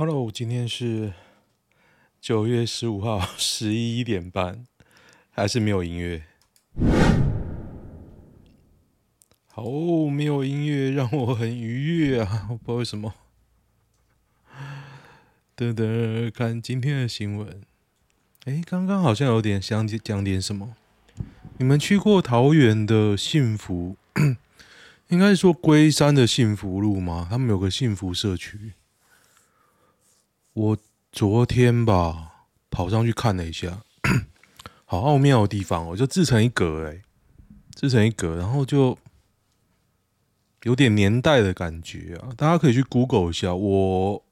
Hello，今天是九月十五号十一点半，还是没有音乐。好，没有音乐让我很愉悦啊！我不知道为什么。等等，看今天的新闻。哎，刚刚好像有点想讲点什么。你们去过桃园的幸福？应该是说龟山的幸福路吗？他们有个幸福社区。我昨天吧跑上去看了一下，好奥妙的地方哦，就自成一格哎，自成一格，然后就有点年代的感觉啊。大家可以去 Google 一下。我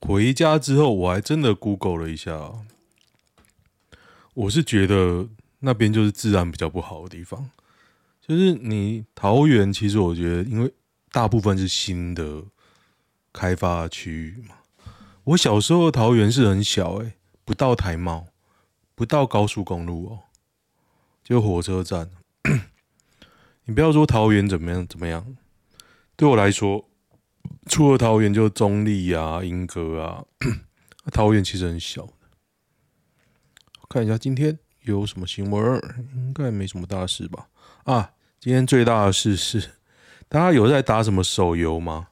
回家之后，我还真的 Google 了一下，我是觉得那边就是治安比较不好的地方。就是你桃园，其实我觉得，因为大部分是新的开发区域嘛。我小时候的桃园是很小，欸，诶，不到台贸，不到高速公路哦，就火车站。你不要说桃园怎么样怎么样，对我来说，除了桃园就中坜啊、莺歌啊，桃园其实很小。看一下今天有什么新闻，应该没什么大事吧。啊，今天最大的事是，大家有在打什么手游吗？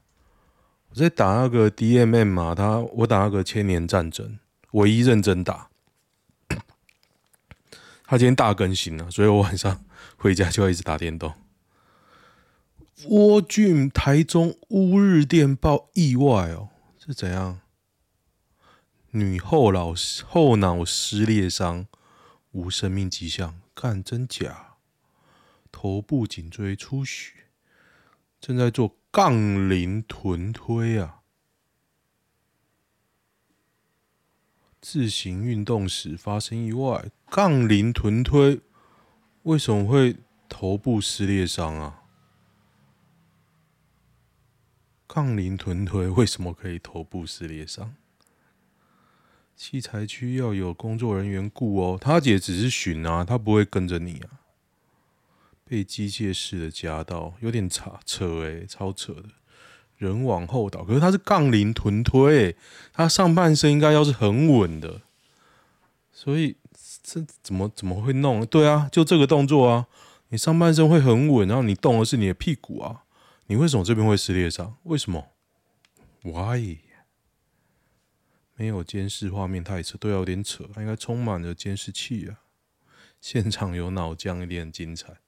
我在打那个 DMM 嘛，他我打那个千年战争，唯一认真打。他今天大更新了，所以我晚上回家就要一直打电动。沃郡台中乌日电报意外哦，是怎样？女后脑后脑撕裂伤，无生命迹象，看真假？头部颈椎出血，正在做杠铃臀推啊！自行运动时发生意外，杠铃臀推为什么会头部撕裂伤啊？杠铃臀推为什么可以头部撕裂伤？器材区要有工作人员顾哦，他姐只是巡啊，他不会跟着你啊。被机械式的夹到，有点扯扯诶，超扯的，人往后倒。可是他是杠铃臀推，欸，他上半身应该要是很稳的，所以这怎么怎么会弄？对啊，就这个动作啊，你上半身会很稳，然后你动的是你的屁股啊，你为什么这边会撕裂伤？为什么？Why？没有监视画面太扯，对啊，有点扯，应该充满了监视器啊。现场有脑浆，一定很精彩。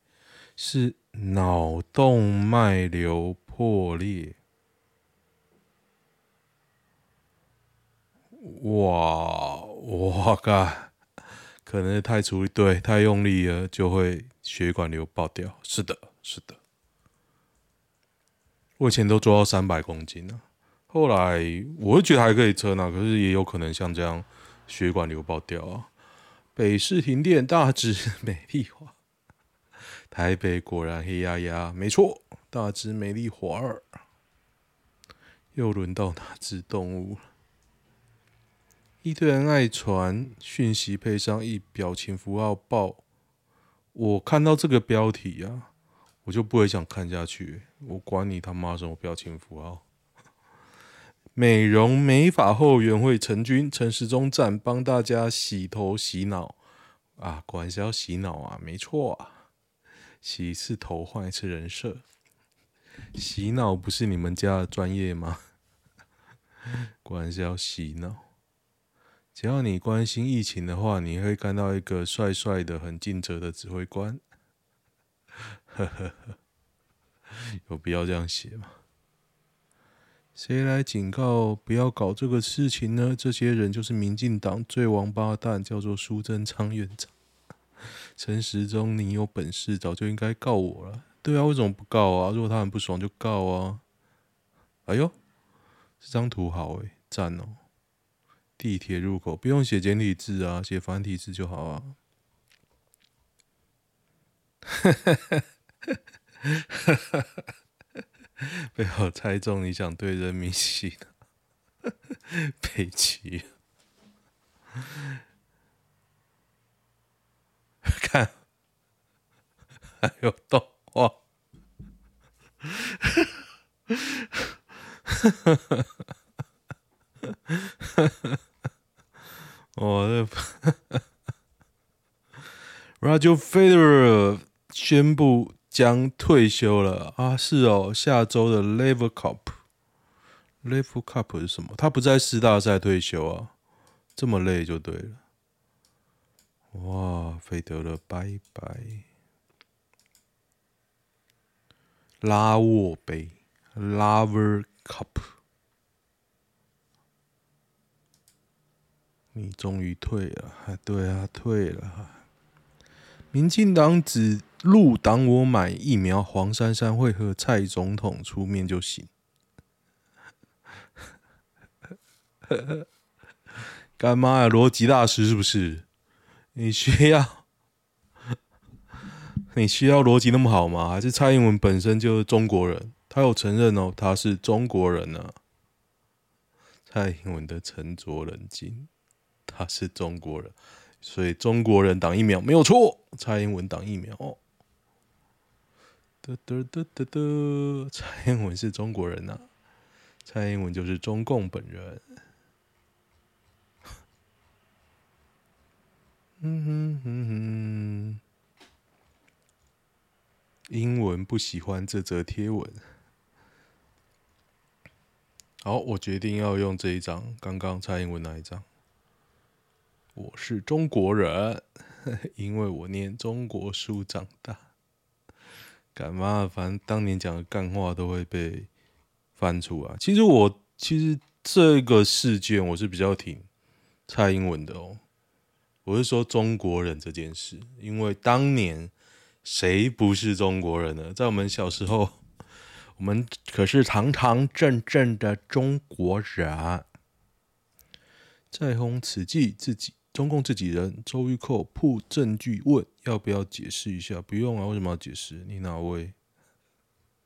是脑动脉瘤破裂，哇！哇嘎，可能太出，对，太用力了，就会血管瘤爆掉。是的，是的。我以前都做到三百公斤呢，后来我就觉得还可以撑呢，可是也有可能像这样血管瘤爆掉啊。北市停电，大直美丽华。台北果然黑压压，没错，大只美丽华儿，又轮到哪只动物？一堆人爱传讯息，配上一表情符号爆。我看到这个标题啊，我就不会想看下去。我管你他妈什么表情符号！美容美发后援会陈军陈时中站帮大家洗头洗脑啊，果然是要洗脑啊，没错啊。洗一次头换一次人设，洗脑不是你们家的专业吗？果然是要洗脑。只要你关心疫情的话，你会看到一个帅帅的、很尽责的指挥官。呵呵呵，有必要这样写吗？谁来警告不要搞这个事情呢？这些人就是民进党最王八蛋，叫做苏贞昌院长。陈时中，你有本事早就应该告我了。对啊，为什么不告啊？如果他很不爽就告啊。哎呦，这张图好诶，赞哦！地铁入口不用写简体字啊，写繁体字就好啊。哈哈哈哈哈！被我猜中你想对人民洗脑，北七。看，还有动画，哦，这 Roger Federer 宣布将退休了啊！是哦，下周的 Laver Cup，Laver Cup 是什么？他不在四大赛退休啊？这么累就对了。哇，费德勒拜拜。拉沃杯 （Lover Cup，你终于退了，对啊，退了。民进党指入党我买疫苗，黄珊珊会和蔡总统出面就行。干嘛呀？逻辑大师是不是？你需要 你需要逻辑那么好吗？还是蔡英文本身就是中国人？他有承认哦，他是中国人呢、蔡英文的沉着冷静，他是中国人。所以中国人挡疫苗没有错，蔡英文挡疫苗。得得得得得，蔡英文是中国人呐、蔡英文就是中共本人。嗯哼哼哼，英文不喜欢这则贴文。好，我决定要用这一张，刚刚蔡英文那一张。我是中国人，因为我念中国书长大。干嘛？反正当年讲的干话都会被翻出来。其实我其实这个事件我是比较挺蔡英文的哦。我是说中国人这件事，因为当年谁不是中国人呢？在我们小时候，我们可是堂堂正正的中国人。在轰此际自己。中共自己人，周玉蔻铺证据问要不要解释一下？不用啊，为什么要解释？你哪位？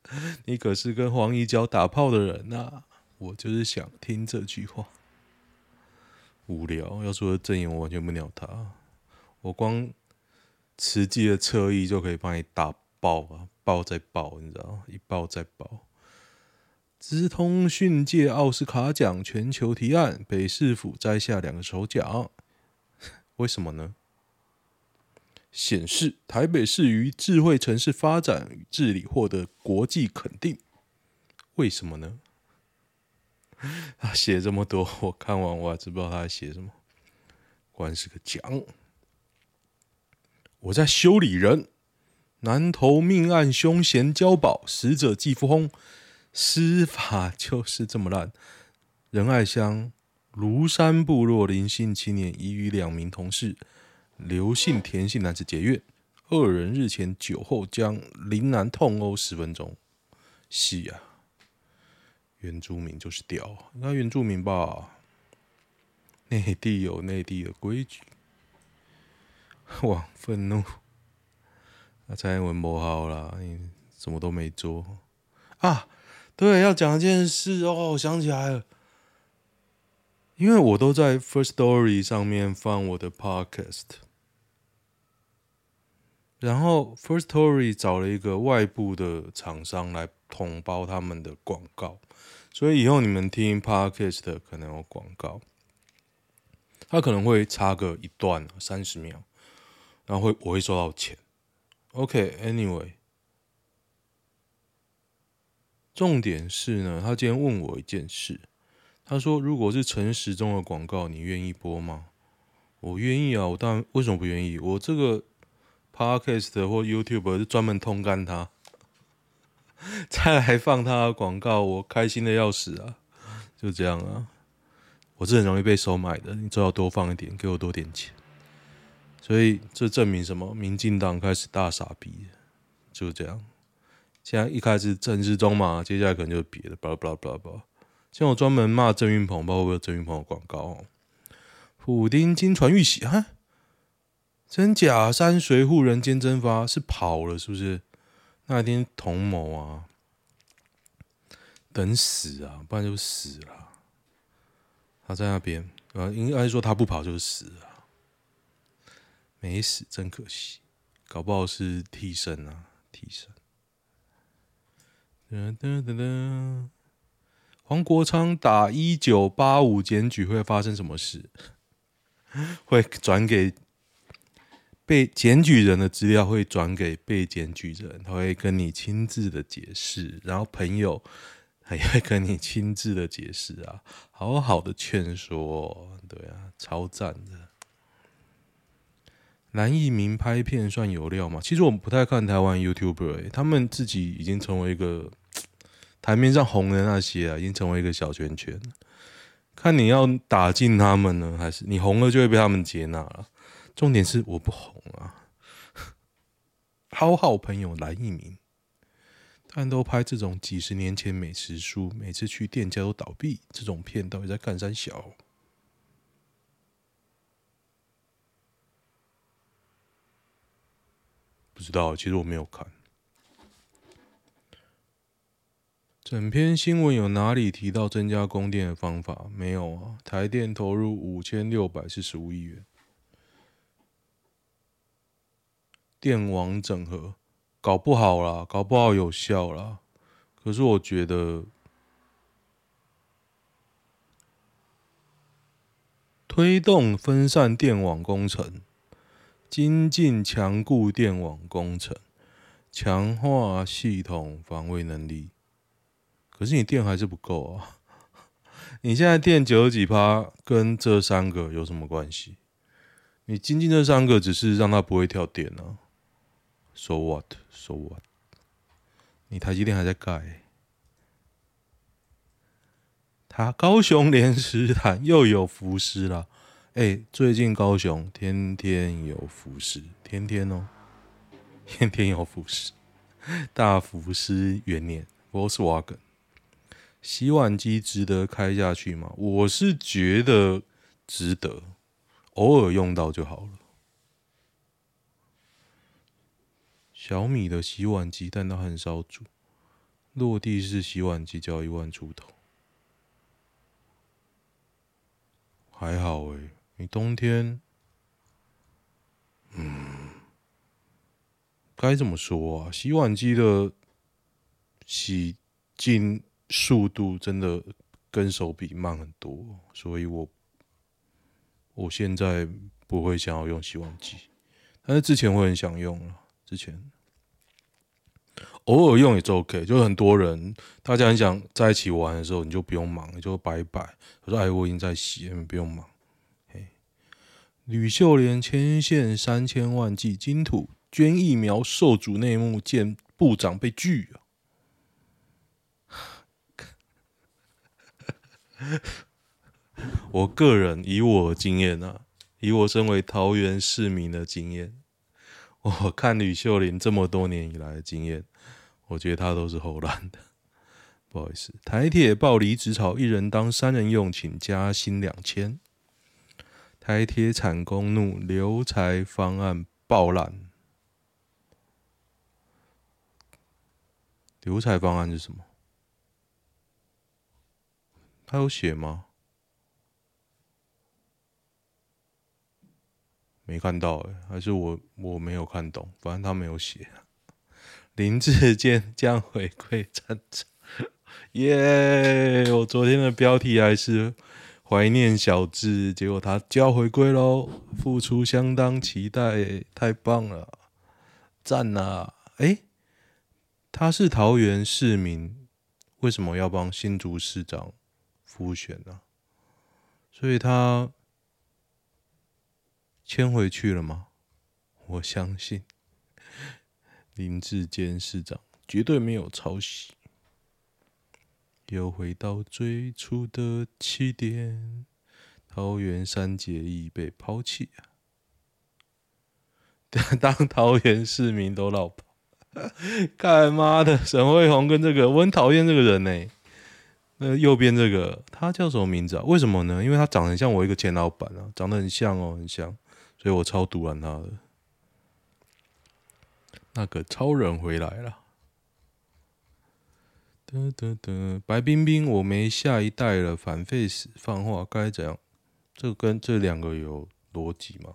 你可是跟黄怡娇打炮的人呐、啊！我就是想听这句话。无聊，要说的证言我完全不鸟他。我光慈济的侧翼就可以帮你打爆啊，爆再爆，你知道一爆再爆。资通讯界奥斯卡奖全球提案，北市府摘下两个首奖。为什么呢？显示台北市于智慧城市发展与治理获得国际肯定。为什么呢？他写这么多，我看完我还知不知道他在写什么。果然是个奖。我在修理人，南投命案凶嫌交保，死者季富轰，司法就是这么烂。仁爱乡。庐山部落林姓青年已与两名同事刘姓、田姓男子结怨，二人日前酒后将林男痛殴十分钟。是呀，原住民就是屌，那原住民吧，内地有内地的规矩。哇，愤怒！那蔡英文不好了，你什么都没做啊？对，要讲一件事哦，我想起来了。因为我都在 First Story 上面放我的 Podcast，然后 First Story 找了一个外部的厂商来统包他们的广告，所以以后你们听 Podcast 可能有广告，他可能会插个一段三十秒，然后会我会收到钱。OK，Anyway，重点是呢，他今天问我一件事。他说：“如果是诚实中的广告，你愿意播吗？”我愿意啊！我当然为什么不愿意？我这个 Podcast 或 YouTube 是专门通干他，再来放他的广告，我开心的要死啊！就这样啊！我是很容易被收买的，你最好多放一点，给我多点钱。所以这证明什么？民进党开始大傻逼，就这样。现在一开始政治中嘛，接下来可能就是别的，巴拉巴拉巴拉巴拉。像我专门骂郑云鹏，包括有郑云鹏的广告哦。普丁金传玉玺啊，真假山水护人间蒸发是跑了是不是？那一天同谋啊，等死啊，不然就死了。他在那边啊，应该说他不跑就是死了，没死真可惜，搞不好是替身啊，替身。哒哒哒哒黄国昌打一九八五检举会发生什么事？会转给被检举人的资料会转给被检举人，他会跟你亲自的解释，然后朋友还会跟你亲自的解释啊，好好的劝说，对啊，超赞的。蓝奕明拍片算有料吗？其实我们不太看台湾 YouTuber，他们自己已经成为一个。台面上红的那些啊，已经成为一个小圈圈。看你要打进他们呢，还是你红了就会被他们接纳了？重点是我不红啊。好好朋友蓝一鸣，但都拍这种几十年前美食书，每次去店家都倒闭，这种片到底在干三小？不知道，其实我没有看。整篇新闻有哪里提到增加供电的方法？没有啊。台电投入五千六百四十五亿元，电网整合，搞不好啦，搞不好有效啦。可是我觉得，推动分散电网工程，精进强固电网工程，强化系统防卫能力。可是你电还是不够啊！你现在电九十几趴，跟这三个有什么关系？你精进这三个只是让它不会跳电啊。So what? So what? 你台积电还在盖，他高雄连石潭又有浮尸了。哎、最近高雄天天有浮尸，天天哦，天天有浮尸，大浮尸元年，Volkswagen。洗碗机值得开下去吗？我是觉得值得，偶尔用到就好了。小米的洗碗机，但它很少煮。落地式洗碗机就要一万出头，还好诶、你冬天，嗯，该怎么说啊？洗碗机的洗净。速度真的跟手比慢很多，所以我我现在不会想要用洗碗机，但是之前会很想用了。之前偶尔用也是 OK，就很多人大家很想在一起玩的时候，你就不用忙，你就摆摆。我说：“哎，我已经在洗，你不用忙。”嘿，吕秀莲牵线三千万剂金土捐疫苗受阻内幕，见部长被拒啊。我个人以我的经验啊，以我身为桃园市民的经验，我看吕秀莲这么多年以来的经验，我觉得他都是后烂的。不好意思，台铁爆离职潮，一人当三人用，请加薪两千。台铁产工怒，留才方案爆烂。留才方案是什么？他有写吗？没看到哎，还是我我没有看懂。反正他没有写。林志坚将回归战场，耶！我昨天的标题还是怀念小智，结果他就要回归喽，付出相当期待，太棒了，赞啊！哎，他是桃园市民，为什么要帮新竹市长？复选呢，所以他迁回去了吗？我相信林志坚市长绝对没有抄袭，又回到最初的起点。桃园三结义被抛弃啊！当桃园市民都落跑，干妈的沈慧红跟这个，我很讨厌这个人呢、欸。那右边这个他叫什么名字啊？为什么呢？因为他长得很像我一个前老板啊，长得很像哦，很像，所以我超毒烂他的。那个超人回来了，得得得，白冰冰，我没下一代了，反 face 放话该怎样？这跟这两个有逻辑吗？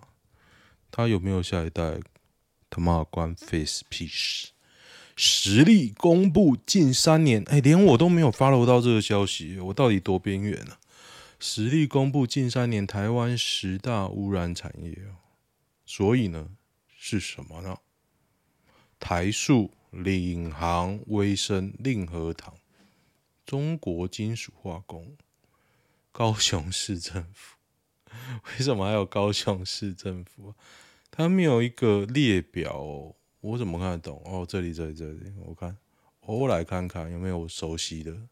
他有没有下一代？他妈关 face 屁事！实力公布近三年，哎，连我都没有 follow 到这个消息，我到底多边缘呢？实力公布近三年台湾十大污染产业，所以呢，是什么呢？台塑、领航、威生、令和堂、中国金属化工、高雄市政府。为什么还有高雄市政府？他没有一个列表哦。我怎么看得懂？哦，这里，这里，这里，我看，我来看看有没有熟悉的。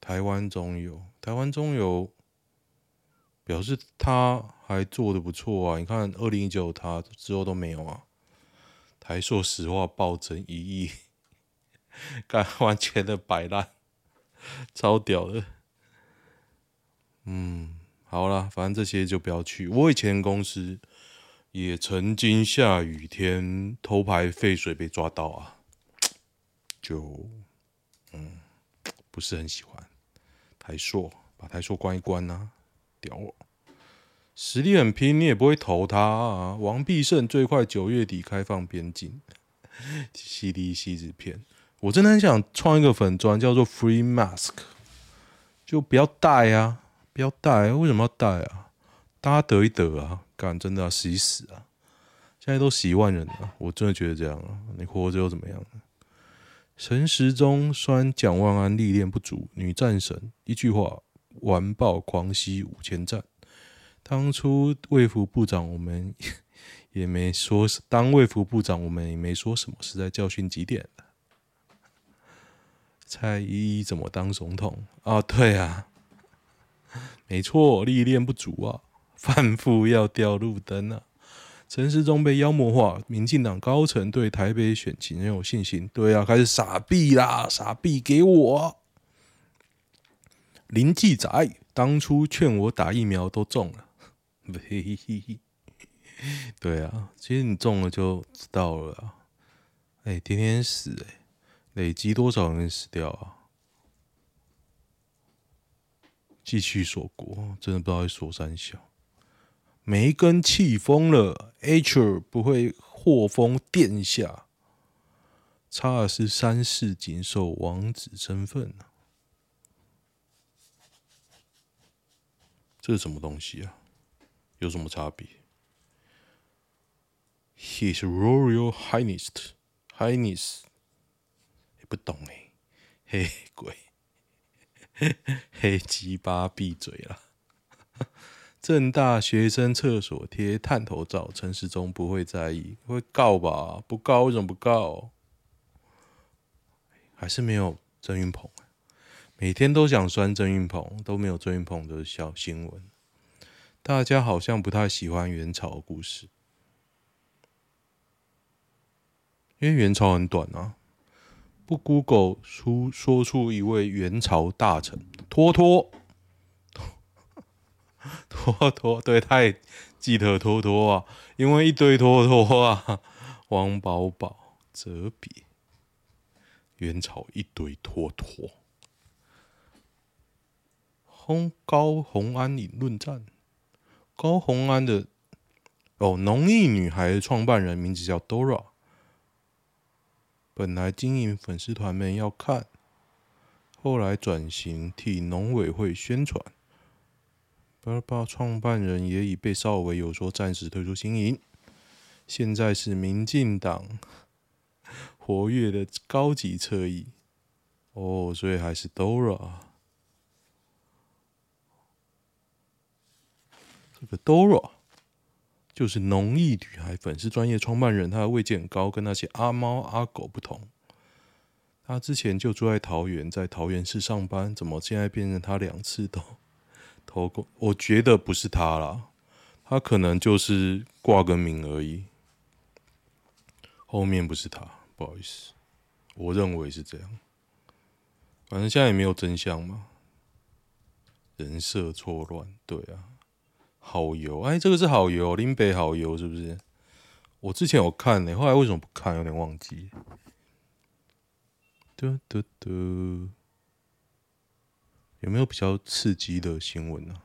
台湾中油，台湾中油表示他还做的不错啊！你看，二零一九他之后都没有啊。台硕石化暴增一亿，干完全的摆烂，超屌的。嗯，好了，反正这些就不要去。我以前公司。也曾经下雨天偷排废水被抓到啊，就嗯不是很喜欢。台硕把台硕关一关呐、屌我！实力很拼，你也不会投他啊。王必胜最快九月底开放边境，CDC 纸片，我真的很想创一个粉专叫做 Free Mask，就不要戴啊，不要戴，为什么要戴啊？大家得一得啊。真的要洗死啊！现在都十万人了，我真的觉得这样啊，你活着又怎么样？陈时中虽然蒋万安历练不足，女战神一句话完爆狂吸五千赞。当初卫福部长我们 也没说，当卫福部长我们也没说什么，是在教训几点？蔡依依怎么当总统啊？对啊，没错，历练不足啊。反复要掉路灯啊！陈时中被妖魔化，民进党高层对台北选情很有信心。对啊，开始傻币啦，傻币给我。林记仔当初劝我打疫苗都中了，对啊，其实你中了就知道了。哎，天天死哎，累积多少人死掉啊？继续锁国，真的不知道会锁三小。梅根气疯了，H 不会祸封殿下。查尔斯三世仅受王子身份呢，这是什么东西啊？有什么差别？His Royal Highness, Highness，也不懂哎，黑 鬼，黑鸡巴闭嘴了。正大学生厕所贴探头照，陈世忠不会在意，会告吧？不告为什么不告？还是没有郑云鹏？每天都想酸郑运鹏，都没有郑运鹏的小新闻。大家好像不太喜欢元朝的故事，因为元朝很短啊。不，Google 出说出一位元朝大臣，拖拖，拖拖，对，太记得拖拖啊，因为一堆拖拖啊，王保保、哲别，元朝一堆拖拖，轰高虹安引论战，高虹安的哦，农艺女孩的创办人名字叫 Dora，本来经营粉丝团没要看，后来转型替农委会宣传。巴拉巴创办人也已被邵维有说暂时退出经营，现在是民进党活跃的高级侧翼哦，所以还是 Dora。这个 Dora 就是农艺女孩粉丝专业创办人，她的位阶很高，跟那些阿猫阿狗不同。她之前就住在桃园，在桃园市上班，怎么现在变成她两次都？投过，我觉得不是他啦，他可能就是挂个名而已。后面不是他，不好意思，我认为是这样。反正现在也没有真相嘛，人设错乱，对啊。好油，哎，这个是好油，林北好油是不是？我之前有看呢、欸，后来为什么不看？有点忘记。嘟嘟嘟。有没有比较刺激的新闻呢、啊？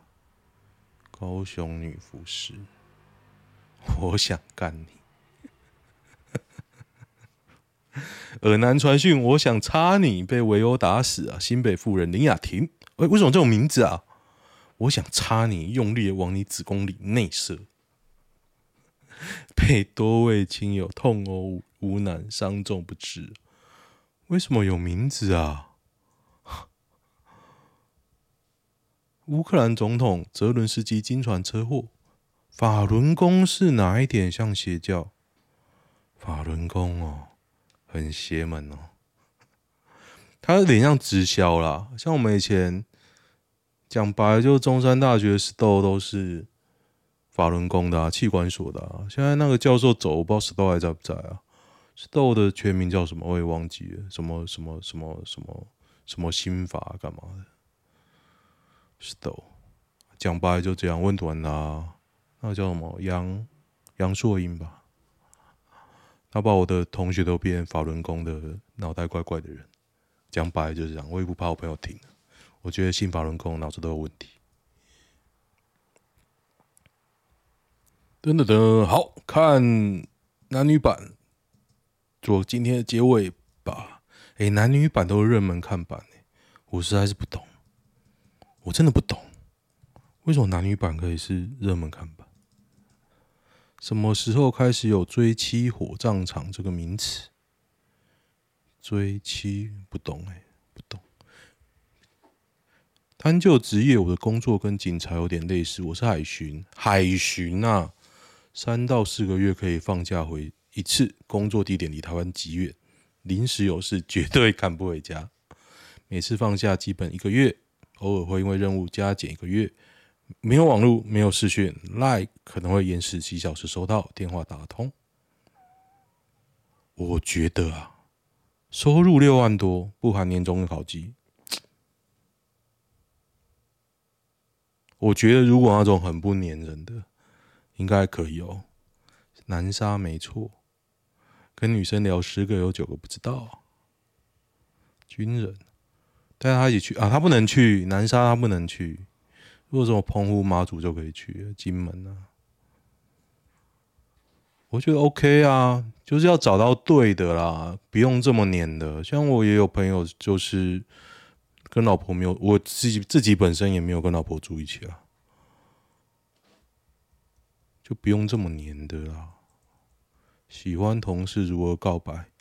高雄女服尸，我想干你！尔南传讯，我想插你，被围殴打死啊！新北妇人林雅婷，哎、为什么这种名字啊？我想插你，用力往你子宫里内射，被多位亲友痛殴无难，伤重不治。为什么有名字啊？乌克兰总统泽伦斯基惊传车祸，法轮功是哪一点像邪教？法轮功哦。很邪门哦，他有点像直销啦，像我们以前讲白，就中山大学 STO 都是法轮功的啊，器官所的啊。现在那个教授走，我不知道 STO 还在不在啊？STO 的全名叫什么？我也忘记了，什么什么什么什么什么心法干嘛的？STO 讲白就这样，问短啦，那个叫什么？杨杨硕英吧。他把我的同学都变法轮功的脑袋怪怪的人，讲白就是这样。我也不怕我朋友听，我觉得信法轮功脑子都有问题。噔噔噔，好，看男女版，做今天的结尾吧。哎、男女版都是热门看版，我实在是不懂，我真的不懂，为什么男女版可以是热门看版？什么时候开始有“追妻火葬场”这个名词？追妻不懂哎、不懂。单就职业，我的工作跟警察有点类似，我是海巡。海巡啊，三到四个月可以放假回一次，工作地点离台湾极远，临时有事绝对赶不回家。每次放假基本一个月，偶尔会因为任务加减一个月。没有网络，没有视讯，Line 可能会延迟几小时收到电话打通。我觉得啊，收入六万多，不含年终跟考绩。我觉得如果那种很不粘人的，应该可以哦。南沙没错，跟女生聊十个有九个不知道。军人带他一起去啊，他不能去南沙，他不能去。如果说澎湖、马祖就可以去金门啊，我觉得 OK 啊，就是要找到对的啦，不用这么黏的。像我也有朋友，就是跟老婆没有，我自己自己本身也没有跟老婆住一起啊，就不用这么黏的啦。喜欢同事如何告白？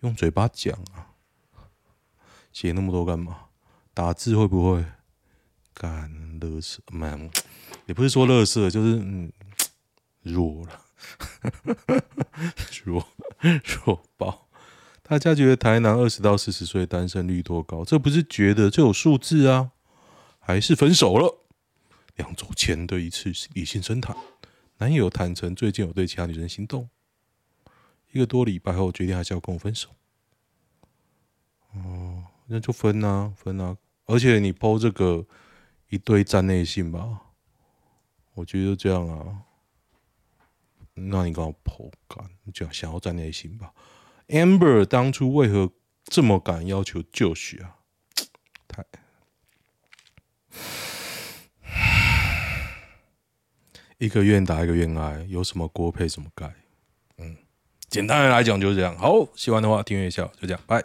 用嘴巴讲啊，写那么多干嘛？打字会不会？干乐色，蛮也不是说乐色，就是嗯弱了，弱弱爆。大家觉得台南二十到四十岁单身率多高？这不是觉得，这有数字啊。还是分手了？两周前的一次理性深谈，男友坦承最近有对其他女生心动。一个多礼拜后决定还是要跟我分手。哦，那就分啊，分啊！而且你 PO 这个。一堆站内信吧，我觉得这样啊，那你跟我剖干，你就想要站内信吧。Amber 当初为何这么敢要求就绪啊？太一个愿打一个愿挨，有什么锅配什么盖。嗯，简单的来讲就是这样。好，喜欢的话订阅一下，就这样，拜。